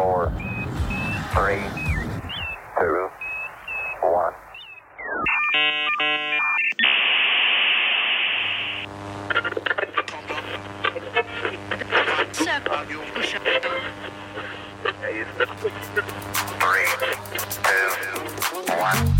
four, three, two, one. Three, two, one.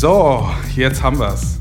So, jetzt haben wir's.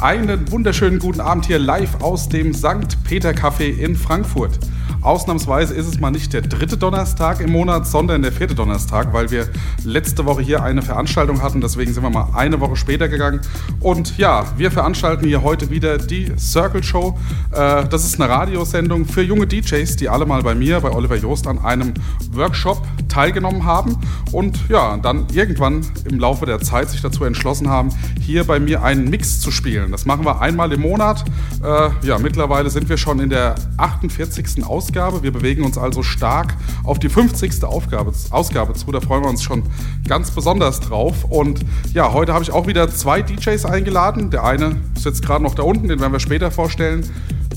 Einen wunderschönen guten Abend hier live aus dem St. Peter Café in Frankfurt. Ausnahmsweise ist es mal nicht der dritte Donnerstag im Monat, sondern der vierte Donnerstag, weil wir letzte Woche hier eine Veranstaltung hatten. Deswegen sind wir mal eine Woche später gegangen. Und ja, wir veranstalten hier heute wieder die Circle Show. Äh, das ist eine Radiosendung für junge DJs, die alle mal bei mir, bei Oliver Joost, an einem Workshop teilgenommen haben und ja, dann irgendwann im Laufe der Zeit sich dazu entschlossen haben, hier bei mir einen Mix zu spielen. Das machen wir einmal im Monat. Äh, ja, mittlerweile sind wir schon in der 48. Ausgabe. Wir bewegen uns also stark auf die 50. Aufgabe, Ausgabe zu. Da freuen wir uns schon ganz besonders drauf. Und ja, heute habe ich auch wieder zwei DJs eingeladen. Der eine ist jetzt gerade noch da unten, den werden wir später vorstellen.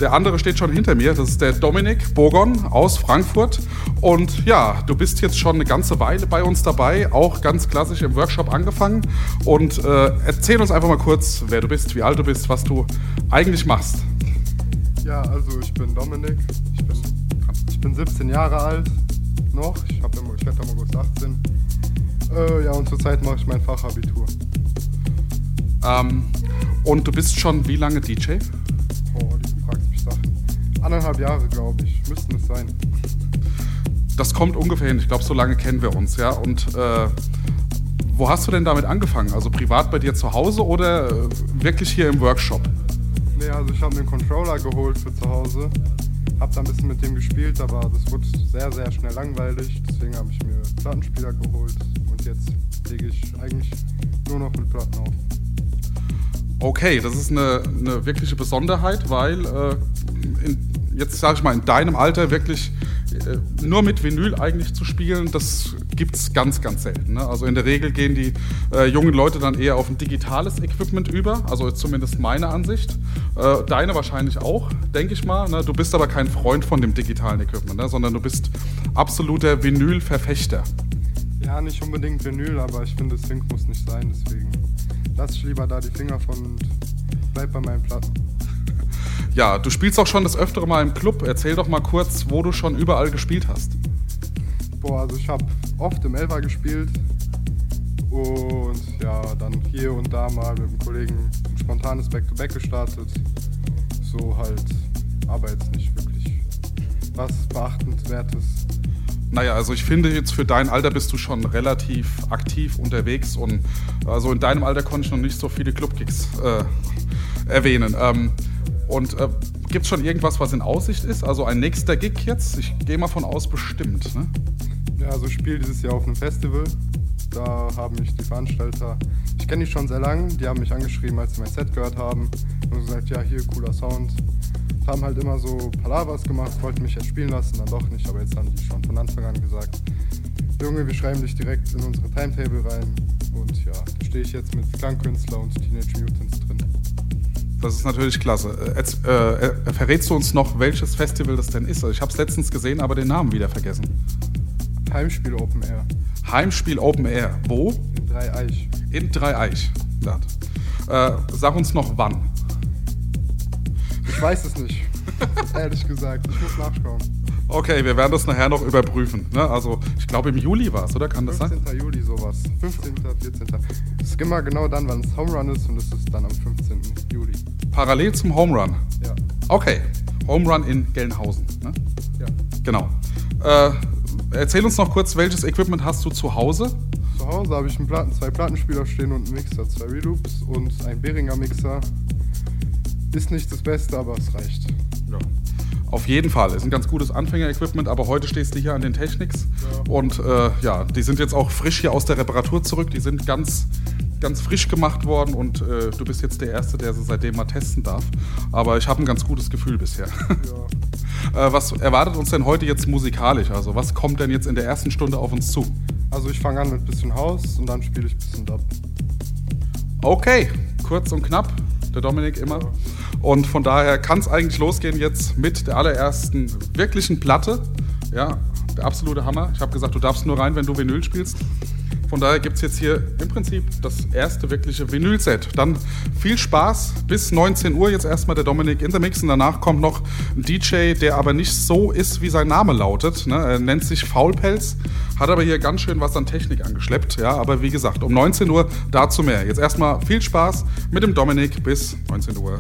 Der andere steht schon hinter mir. Das ist der Dominik Bogon aus Frankfurt. Und ja, du bist jetzt schon eine ganze Weile bei uns dabei, auch ganz klassisch im Workshop angefangen. Und äh, erzähl uns einfach mal kurz, wer du bist, wie alt du bist, was du eigentlich machst. Ja, also ich bin Dominik. Ich bin, ich bin 17 Jahre alt noch. Ich, hab im, ich werde im August 18. Äh, ja, und zurzeit mache ich mein Fachabitur. Ähm, und du bist schon wie lange DJ? Oh, Anderthalb Jahre, glaube ich. Müssten es sein. Das kommt ungefähr hin. Ich glaube, so lange kennen wir uns, ja. Und äh, wo hast du denn damit angefangen? Also privat bei dir zu Hause oder äh, wirklich hier im Workshop? Nee, also ich habe mir einen Controller geholt für zu Hause. Hab da ein bisschen mit dem gespielt, aber das wurde sehr, sehr schnell langweilig. Deswegen habe ich mir Plattenspieler geholt. Und jetzt lege ich eigentlich nur noch mit Platten auf. Okay, das ist eine, eine wirkliche Besonderheit, weil äh, in, jetzt sage ich mal in deinem Alter wirklich äh, nur mit Vinyl eigentlich zu spielen, das gibt es ganz, ganz selten. Ne? Also in der Regel gehen die äh, jungen Leute dann eher auf ein digitales Equipment über, also zumindest meine Ansicht. Äh, deine wahrscheinlich auch, denke ich mal. Ne? Du bist aber kein Freund von dem digitalen Equipment, ne? sondern du bist absoluter Vinyl-Verfechter. Ja, nicht unbedingt Vinyl, aber ich finde, Sync muss nicht sein. Deswegen lasse ich lieber da die Finger von und bleib bei meinen Platten. Ja, du spielst auch schon das öftere Mal im Club. Erzähl doch mal kurz, wo du schon überall gespielt hast. Boah, also ich habe oft im Elfer gespielt und ja, dann hier und da mal mit einem Kollegen ein spontanes Back-to-Back gestartet. So halt, aber jetzt nicht wirklich was Beachtenswertes. Naja, also ich finde jetzt für dein Alter bist du schon relativ aktiv unterwegs und also in deinem Alter konnte ich noch nicht so viele Clubgigs äh, erwähnen. Ähm, und äh, gibt es schon irgendwas, was in Aussicht ist? Also ein nächster Gig jetzt? Ich gehe mal von aus, bestimmt. Ne? Ja, also ich spiele dieses Jahr auf einem Festival. Da haben mich die Veranstalter, ich kenne die schon sehr lang, die haben mich angeschrieben, als sie mein Set gehört haben und gesagt, ja, hier, cooler Sound. Haben halt immer so Palavas gemacht, wollten mich jetzt spielen lassen, dann doch nicht, aber jetzt haben die schon von Anfang an gesagt, Junge, wir schreiben dich direkt in unsere Timetable rein und ja, da stehe ich jetzt mit Klangkünstler und Teenage Mutants drin. Das ist natürlich klasse. Äh, Jetzt, äh, äh, verrätst du uns noch, welches Festival das denn ist? Also ich habe es letztens gesehen, aber den Namen wieder vergessen. Heimspiel Open Air Heimspiel Open Air. Wo? in Drei Eich. In Dreieich. Äh, sag uns noch wann. Ich weiß es nicht. Ehrlich gesagt. Ich muss nachschauen. Okay, wir werden das nachher noch überprüfen. Ne? Also, ich glaube im Juli war es, oder? Kann das sein? 15. Juli sowas. 15., 14. Es ist immer genau dann, wann es Home Run ist und es ist dann am 15. Juli. Parallel zum Home Run. Ja. Okay, Home Run in Gelnhausen. Ne? Ja. Genau. Äh, erzähl uns noch kurz, welches Equipment hast du zu Hause? Zu Hause habe ich einen Platten, zwei Plattenspieler stehen und einen Mixer, zwei Reloops und ein Behringer Mixer. Ist nicht das Beste, aber es reicht. Ja. Auf jeden Fall. Ist ein ganz gutes Anfänger-Equipment, aber heute stehst du hier an den Technics. Und äh, ja, die sind jetzt auch frisch hier aus der Reparatur zurück. Die sind ganz, ganz frisch gemacht worden und äh, du bist jetzt der Erste, der sie seitdem mal testen darf. Aber ich habe ein ganz gutes Gefühl bisher. Ja. äh, was erwartet uns denn heute jetzt musikalisch? Also, was kommt denn jetzt in der ersten Stunde auf uns zu? Also ich fange an mit bisschen Haus und dann spiele ich bisschen Dub. Okay, kurz und knapp. Der Dominik immer. Und von daher kann es eigentlich losgehen jetzt mit der allerersten wirklichen Platte. Ja, der absolute Hammer. Ich habe gesagt, du darfst nur rein, wenn du Vinyl spielst. Von daher gibt es jetzt hier im Prinzip das erste wirkliche Vinyl-Set. Dann viel Spaß bis 19 Uhr. Jetzt erstmal der Dominik in the Mix und danach kommt noch ein DJ, der aber nicht so ist, wie sein Name lautet. Ne? Er nennt sich Faulpelz, hat aber hier ganz schön was an Technik angeschleppt. Ja, aber wie gesagt, um 19 Uhr dazu mehr. Jetzt erstmal viel Spaß mit dem Dominik bis 19 Uhr.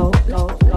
No. go.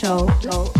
Show.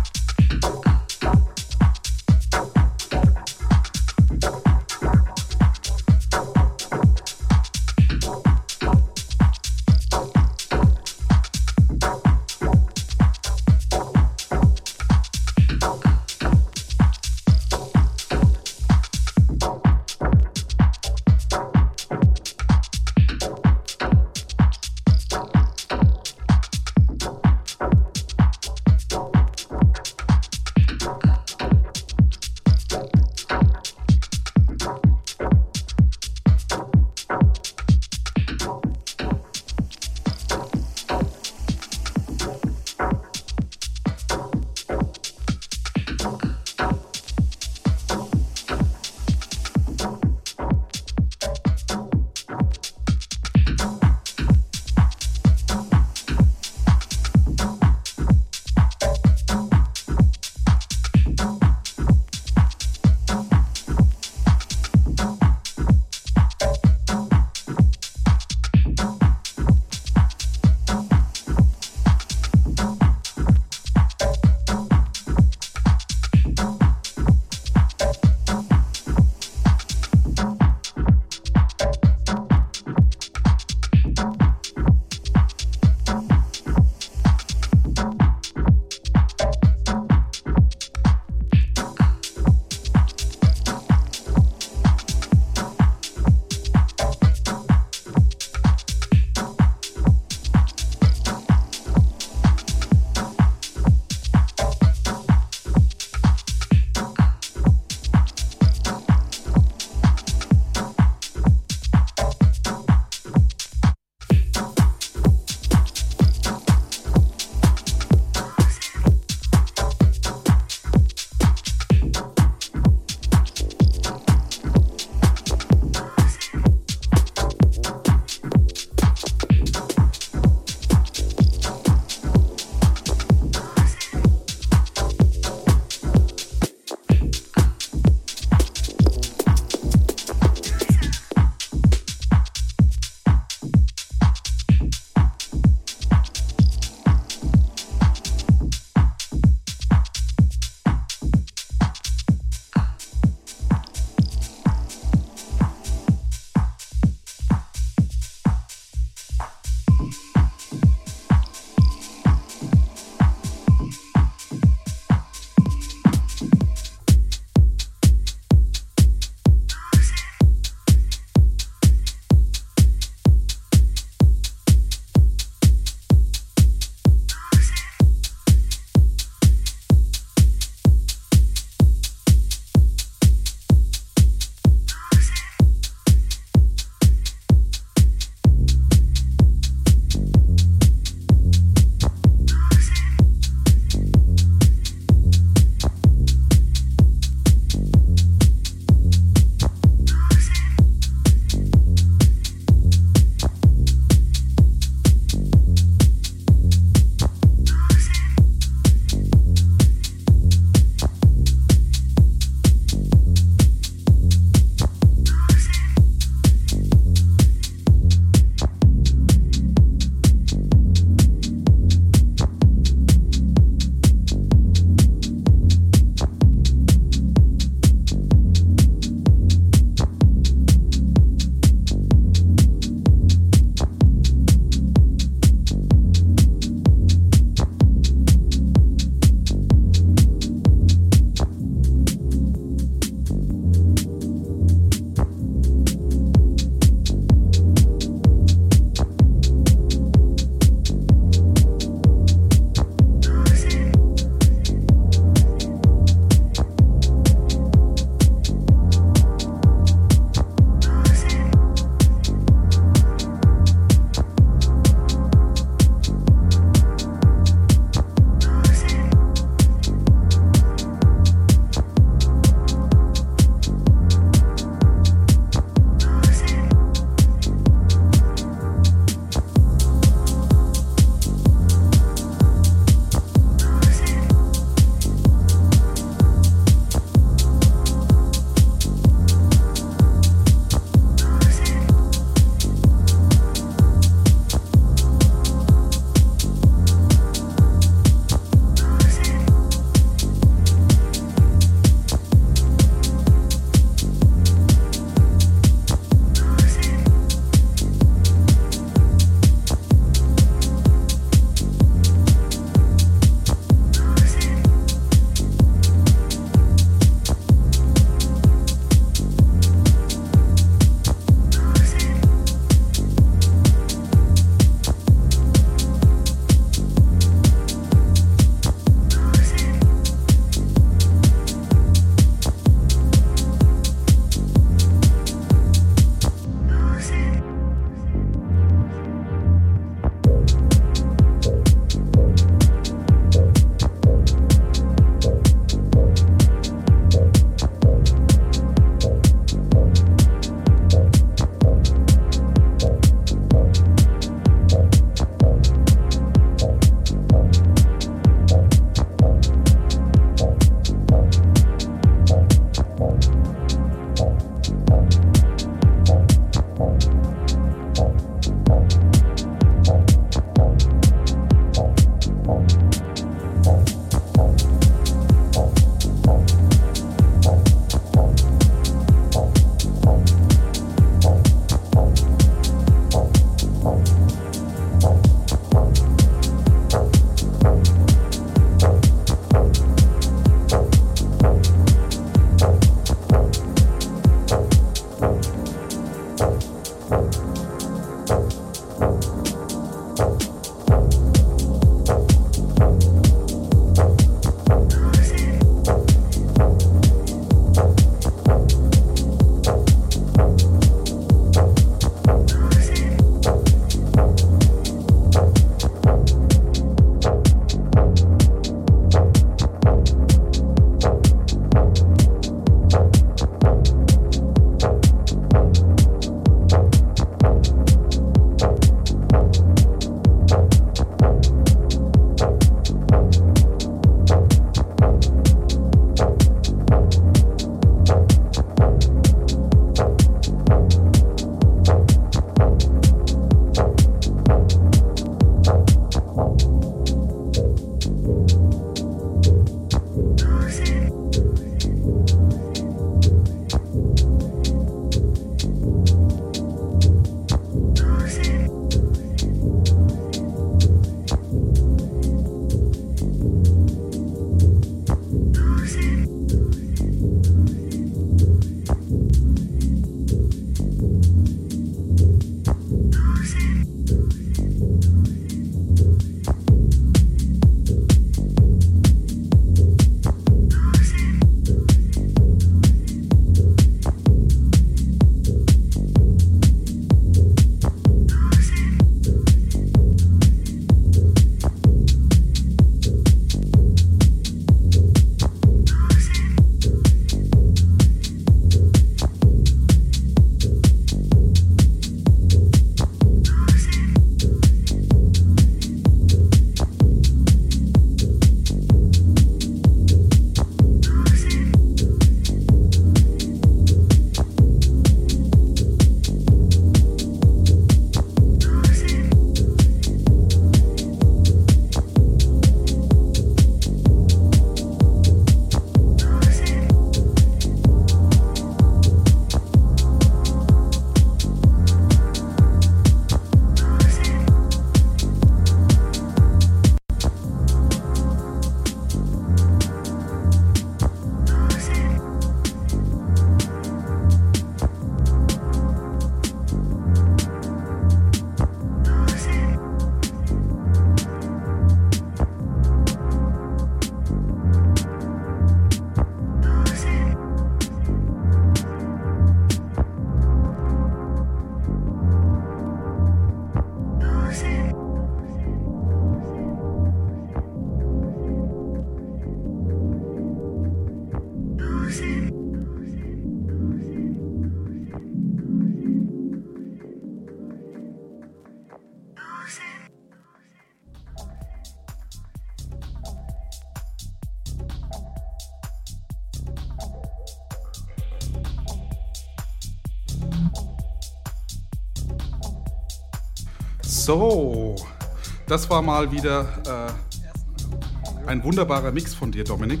Das war mal wieder äh, ein wunderbarer Mix von dir, Dominik.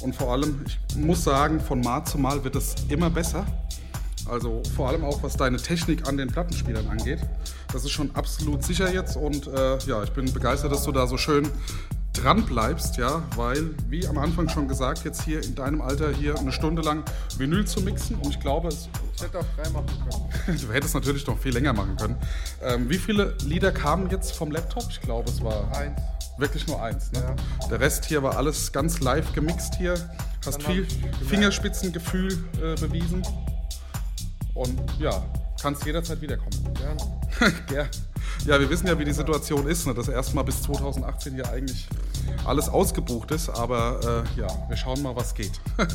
Und vor allem, ich muss sagen, von Mal zu Mal wird es immer besser. Also vor allem auch, was deine Technik an den Plattenspielern angeht. Das ist schon absolut sicher jetzt und äh, ja, ich bin begeistert, dass du da so schön dran bleibst, ja, weil, wie am Anfang schon gesagt, jetzt hier in deinem Alter hier eine Stunde lang Vinyl zu mixen und ich glaube, es, Ich hätte auch frei machen können. du hättest natürlich noch viel länger machen können. Ähm, wie viele Lieder kamen jetzt vom Laptop? Ich glaube, es war Eins. wirklich nur eins. Ne? Der Rest hier war alles ganz live gemixt hier. Hast Dann viel Fingerspitzengefühl äh, bewiesen. Und ja, kannst jederzeit wiederkommen. Gern. Gern. Ja, wir wissen ja, wie die Situation ist, ne? dass erstmal bis 2018 hier eigentlich alles ausgebucht ist, aber äh, ja, wir schauen mal, was geht.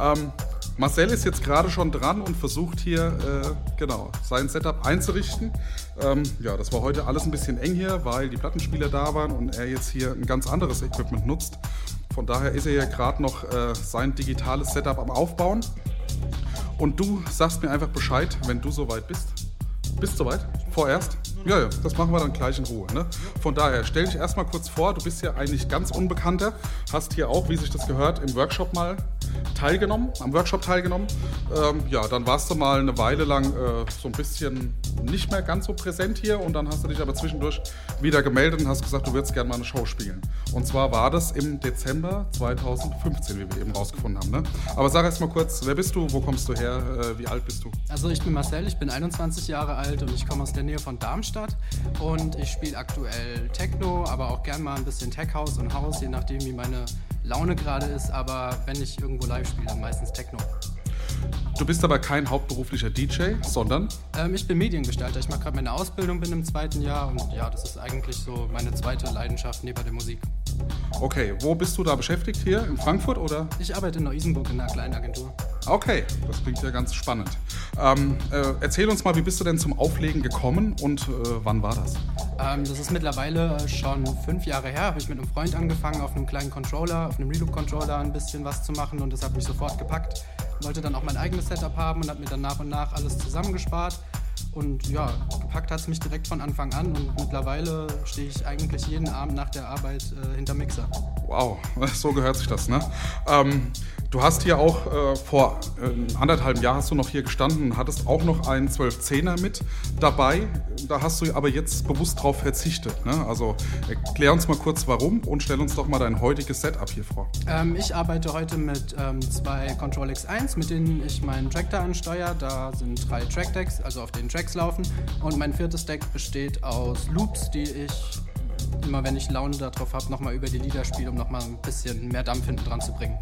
ähm, Marcel ist jetzt gerade schon dran und versucht hier äh, genau sein Setup einzurichten. Ähm, ja, das war heute alles ein bisschen eng hier, weil die Plattenspieler da waren und er jetzt hier ein ganz anderes Equipment nutzt. Von daher ist er ja gerade noch äh, sein digitales Setup am Aufbauen. Und du sagst mir einfach Bescheid, wenn du soweit bist. Bist soweit? Vorerst? Ja, ja, das machen wir dann gleich in Ruhe. Ne? Von daher, stell dich erstmal kurz vor, du bist ja eigentlich ganz Unbekannter, hast hier auch, wie sich das gehört, im Workshop mal teilgenommen, am Workshop teilgenommen. Ähm, ja, dann warst du mal eine Weile lang äh, so ein bisschen nicht mehr ganz so präsent hier und dann hast du dich aber zwischendurch wieder gemeldet und hast gesagt, du würdest gerne mal eine Show spielen. Und zwar war das im Dezember 2015, wie wir eben rausgefunden haben. Ne? Aber sag erst mal kurz, wer bist du, wo kommst du her, äh, wie alt bist du? Also ich bin Marcel, ich bin 21 Jahre alt und ich komme aus der Nähe von Darmstadt und ich spiele aktuell Techno, aber auch gern mal ein bisschen Tech House und House, je nachdem wie meine Laune gerade ist, aber wenn ich irgendwo live spiele, dann meistens Techno. Du bist aber kein hauptberuflicher DJ, sondern Ähm, ich bin Mediengestalter, ich mache gerade meine Ausbildung, bin im zweiten Jahr und ja, das ist eigentlich so meine zweite Leidenschaft neben der Musik. Okay, wo bist du da beschäftigt? Hier in Frankfurt oder? Ich arbeite in Neu-Isenburg in einer kleinen Agentur. Okay, das klingt ja ganz spannend. Ähm, äh, erzähl uns mal, wie bist du denn zum Auflegen gekommen und äh, wann war das? Ähm, das ist mittlerweile schon fünf Jahre her. Habe ich mit einem Freund angefangen, auf einem kleinen Controller, auf einem Reloop-Controller ein bisschen was zu machen und das hat mich sofort gepackt. Wollte dann auch mein eigenes Setup haben und habe mir dann nach und nach alles zusammengespart. Und ja, gepackt hat es mich direkt von Anfang an und mittlerweile stehe ich eigentlich jeden Abend nach der Arbeit äh, hinter Mixer. Wow, so gehört sich das, ne? Ähm, du hast hier auch äh, vor äh, anderthalb Jahren hast du noch hier gestanden hattest auch noch einen 1210er mit dabei. Da hast du aber jetzt bewusst drauf verzichtet, ne? Also erklär uns mal kurz warum und stell uns doch mal dein heutiges Setup hier vor. Ähm, ich arbeite heute mit ähm, zwei Control X1, mit denen ich meinen Tractor ansteuere. Da sind drei Trackdecks, also auf den Tracks laufen. Und mein viertes Deck besteht aus Loops, die ich immer, wenn ich Laune darauf habe, nochmal über die Lieder spiele, um nochmal ein bisschen mehr Dampf hinten dran zu bringen.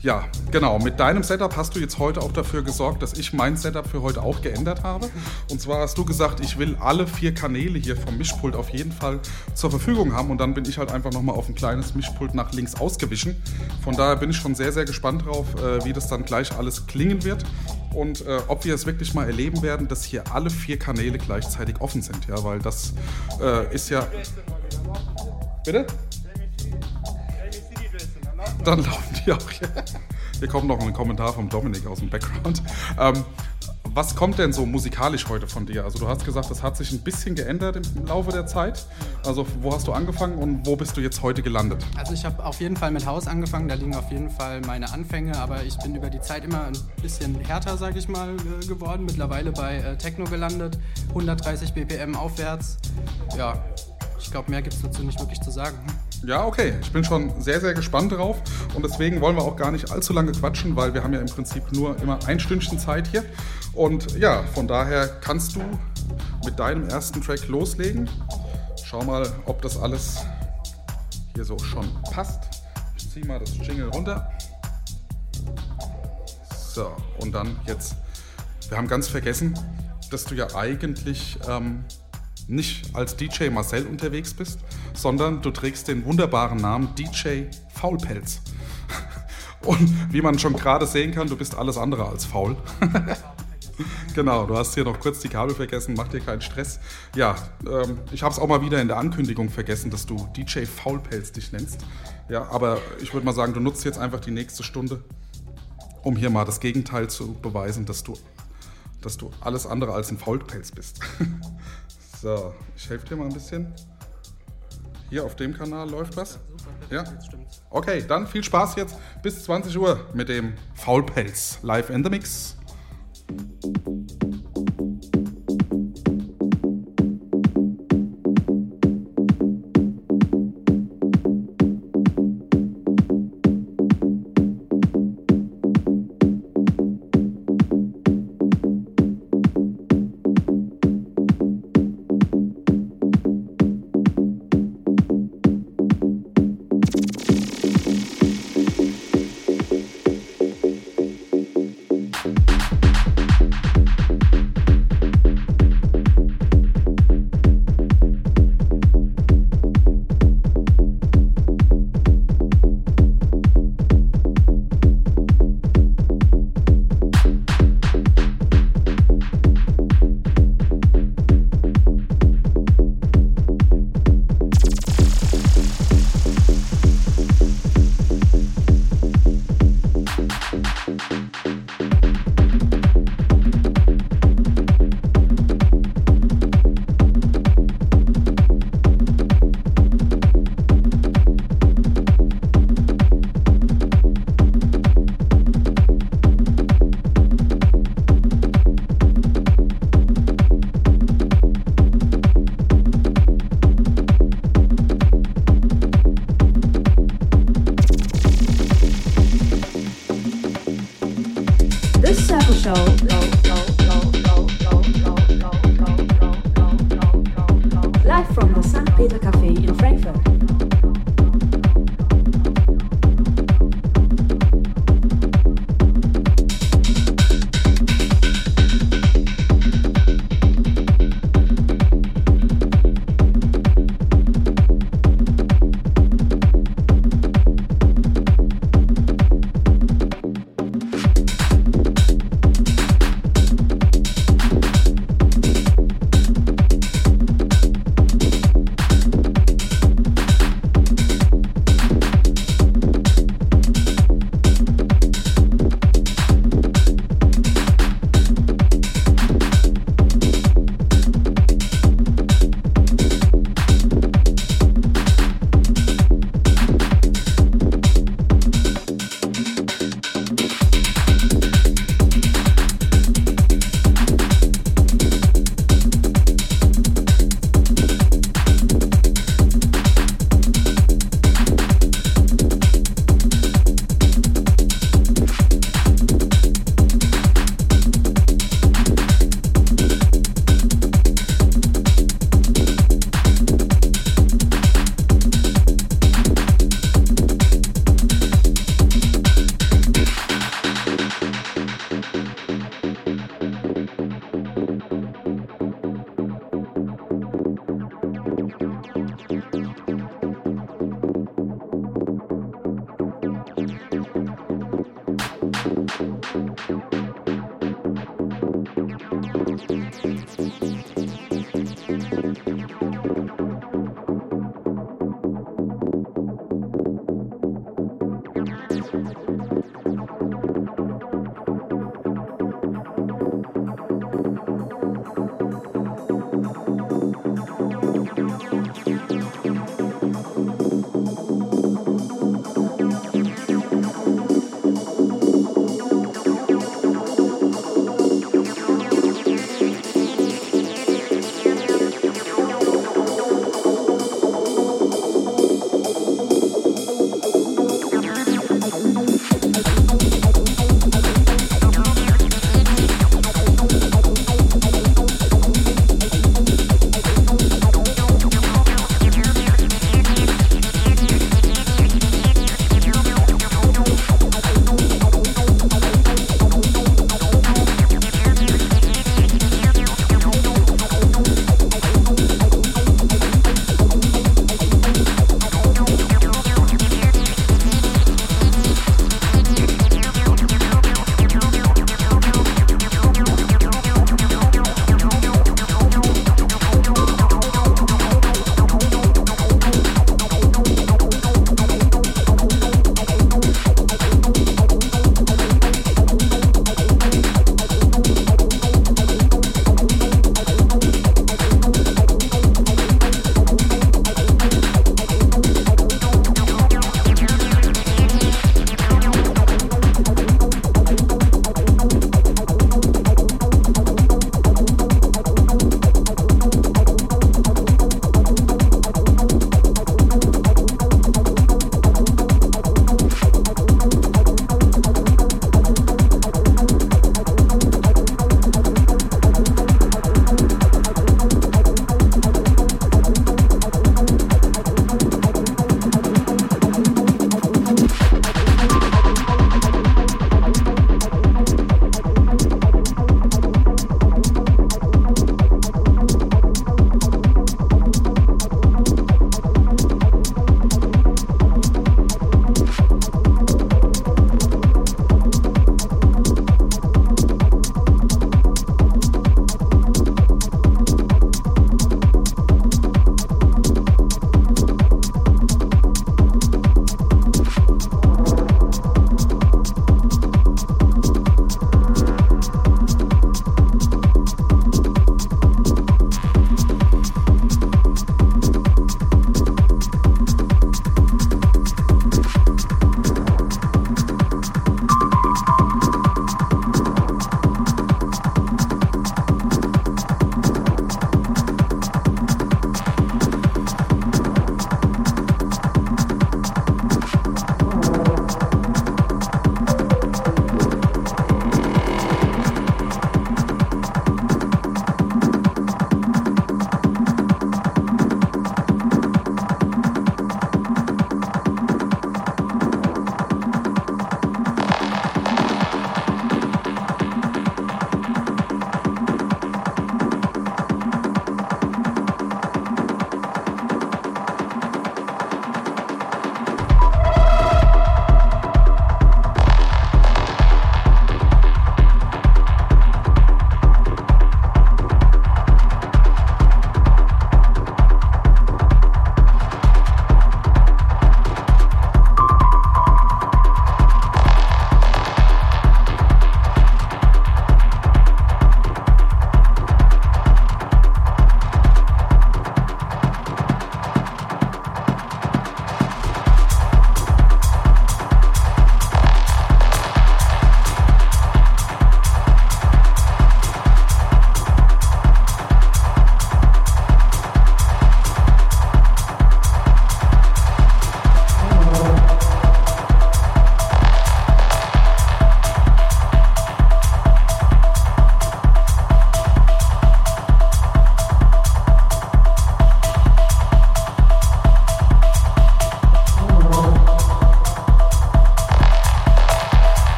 Ja, genau. Mit deinem Setup hast du jetzt heute auch dafür gesorgt, dass ich mein Setup für heute auch geändert habe. Und zwar hast du gesagt, ich will alle vier Kanäle hier vom Mischpult auf jeden Fall zur Verfügung haben. Und dann bin ich halt einfach nochmal auf ein kleines Mischpult nach links ausgewichen. Von daher bin ich schon sehr, sehr gespannt drauf, äh, wie das dann gleich alles klingen wird. Und äh, ob wir es wirklich mal erleben werden, dass hier alle vier Kanäle gleichzeitig offen sind. Ja, weil das äh, ist ja. Bitte? Dann laufen die auch hier. Hier kommt noch ein Kommentar vom Dominik aus dem Background. Ähm, was kommt denn so musikalisch heute von dir? Also du hast gesagt, das hat sich ein bisschen geändert im Laufe der Zeit. Also wo hast du angefangen und wo bist du jetzt heute gelandet? Also ich habe auf jeden Fall mit Haus angefangen, da liegen auf jeden Fall meine Anfänge, aber ich bin über die Zeit immer ein bisschen härter, sage ich mal, geworden. Mittlerweile bei äh, Techno gelandet, 130 BPM aufwärts. Ja, ich glaube, mehr gibt es dazu nicht wirklich zu sagen. Ja, okay. Ich bin schon sehr, sehr gespannt drauf. Und deswegen wollen wir auch gar nicht allzu lange quatschen, weil wir haben ja im Prinzip nur immer ein Stündchen Zeit hier. Und ja, von daher kannst du mit deinem ersten Track loslegen. Schau mal, ob das alles hier so schon passt. Ich ziehe mal das Jingle runter. So, und dann jetzt. Wir haben ganz vergessen, dass du ja eigentlich ähm, nicht als DJ Marcel unterwegs bist, sondern du trägst den wunderbaren Namen DJ Faulpelz. Und wie man schon gerade sehen kann, du bist alles andere als faul. genau, du hast hier noch kurz die Kabel vergessen, mach dir keinen Stress. Ja, ähm, ich habe es auch mal wieder in der Ankündigung vergessen, dass du DJ Faulpelz dich nennst. Ja, aber ich würde mal sagen, du nutzt jetzt einfach die nächste Stunde, um hier mal das Gegenteil zu beweisen, dass du, dass du alles andere als ein Faulpelz bist. So, ich helfe dir mal ein bisschen. Hier auf dem Kanal läuft was. Super, Ja. jetzt stimmt's. Okay, dann viel Spaß jetzt bis 20 Uhr mit dem Faulpelz live in the Mix.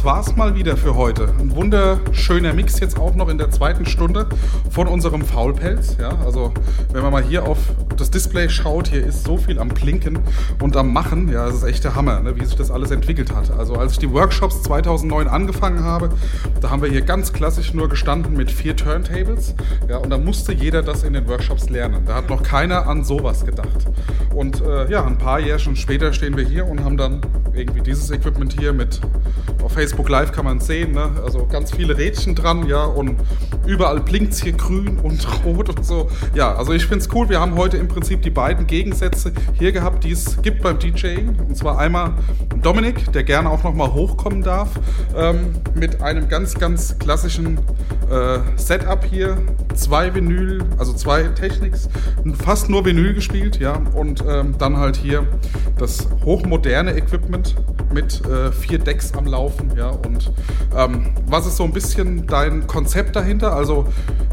Das war's mal wieder für heute. Ein wunderschöner Mix jetzt auch noch in der zweiten Stunde von unserem Faulpelz. Ja, also wenn man mal hier auf das Display schaut, hier ist so viel am Blinken und am Machen. Ja, das ist echt der Hammer, ne, wie sich das alles entwickelt hat. Also als ich die Workshops 2009 angefangen habe, da haben wir hier ganz klassisch nur gestanden mit vier Turntables. Ja, und da musste jeder das in den Workshops lernen. Da hat noch keiner an sowas gedacht. Und äh, ja, ein paar Jährchen später stehen wir hier und haben dann irgendwie dieses Equipment hier mit auf Facebook Live kann man es sehen, ne? also ganz viele Rädchen dran, ja, und überall blinkt es hier grün und rot und so. Ja, also ich finde es cool. Wir haben heute im Prinzip die beiden Gegensätze hier gehabt, die es gibt beim DJing. Und zwar einmal Dominik, der gerne auch nochmal hochkommen darf, ähm, mit einem ganz, ganz klassischen äh, Setup hier. Zwei Vinyl, also zwei Technics, fast nur Vinyl gespielt, ja, und ähm, dann halt hier das hochmoderne Equipment mit äh, vier Decks am Laufen, ja, und ähm, was ist so ein bisschen dein Konzept dahinter? Also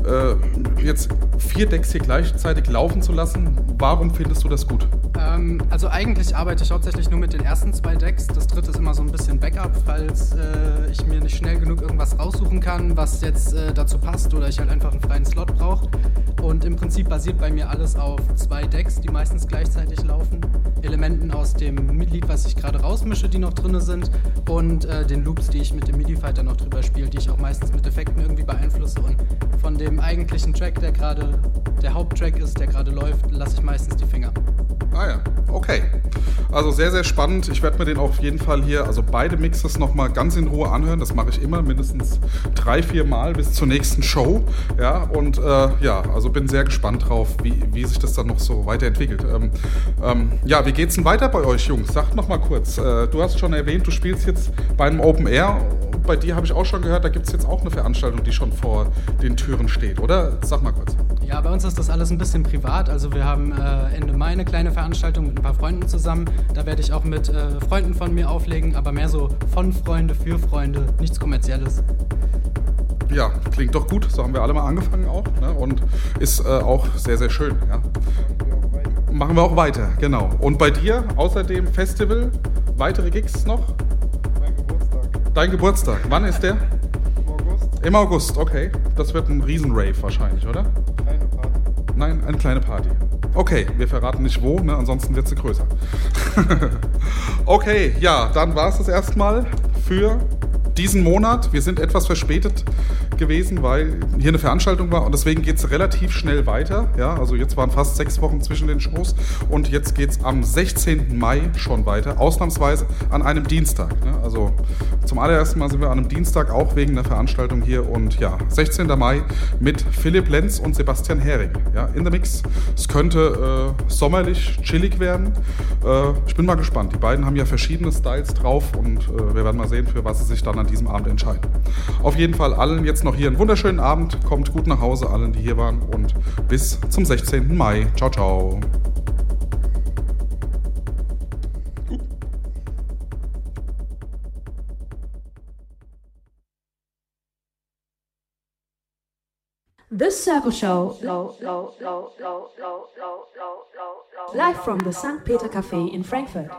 äh, jetzt vier Decks hier gleichzeitig laufen zu lassen, warum findest du das gut? Ähm, also eigentlich arbeite ich hauptsächlich nur mit den ersten zwei Decks. Das dritte ist immer so ein bisschen Backup, falls äh, ich mir nicht schnell genug irgendwas raussuchen kann, was jetzt äh, dazu passt oder ich halt einfach einen freien Slot brauche. Und im Prinzip basiert bei mir alles auf zwei Decks, die meistens gleichzeitig laufen. Elementen aus dem Lied, was ich gerade rausmische, die noch drin sind. Und äh, den Loops, die ich mit dem MIDI-Fighter noch drüber spiele, die ich auch meistens mit Effekten irgendwie beeinflusse. Und von dem eigentlichen Track, der gerade der Haupttrack ist, der gerade läuft, lasse ich meistens die Finger. Ah ja, okay. Also sehr, sehr spannend. Ich werde mir den auf jeden Fall hier, also beide Mixes nochmal ganz in Ruhe anhören. Das mache ich immer, mindestens drei, vier Mal bis zur nächsten Show. Ja, und äh, ja, also bin sehr gespannt drauf, wie, wie sich das dann noch so weiterentwickelt. Ähm, ähm, ja, wie geht's denn weiter bei euch, Jungs? Sagt nochmal kurz. Äh, du hast schon erwähnt, du spielst jetzt bei einem Open Air. Bei dir habe ich auch schon gehört, da gibt es jetzt auch eine Veranstaltung, die schon vor den Türen steht, oder? Sag mal kurz. Ja, bei uns ist das alles ein bisschen privat. Also wir haben äh, Ende Mai eine kleine Veranstaltung mit ein paar Freunden zusammen. Da werde ich auch mit äh, Freunden von mir auflegen, aber mehr so von Freunde, für Freunde, nichts Kommerzielles. Ja, klingt doch gut. So haben wir alle mal angefangen auch. Ne? Und ist äh, auch sehr, sehr schön. Ja. Machen wir auch weiter, genau. Und bei dir außerdem Festival, weitere Gigs noch? Mein Geburtstag. Dein Geburtstag, wann ist der? Im August. Im August, okay. Das wird ein Riesenrave wahrscheinlich, oder? Nein, eine kleine Party. Okay, wir verraten nicht wo, ne? ansonsten wird sie größer. okay, ja, dann war es das erstmal für diesen Monat. Wir sind etwas verspätet gewesen, weil hier eine Veranstaltung war und deswegen geht es relativ schnell weiter. Ja, also jetzt waren fast sechs Wochen zwischen den Shows und jetzt geht es am 16. Mai schon weiter, ausnahmsweise an einem Dienstag. Ne? Also zum allerersten Mal sind wir an einem Dienstag auch wegen der Veranstaltung hier und ja, 16. Mai mit Philipp Lenz und Sebastian Hering. Ja, in the Mix. Es könnte äh, sommerlich, chillig werden. Äh, ich bin mal gespannt. Die beiden haben ja verschiedene Styles drauf und äh, wir werden mal sehen, für was sie sich dann an diesem Abend entscheiden. Auf jeden Fall allen jetzt noch hier einen wunderschönen Abend. Kommt gut nach Hause, allen, die hier waren und bis zum 16. Mai. Ciao, ciao. This Circle Show, live from the St. Peter Cafe in Frankfurt.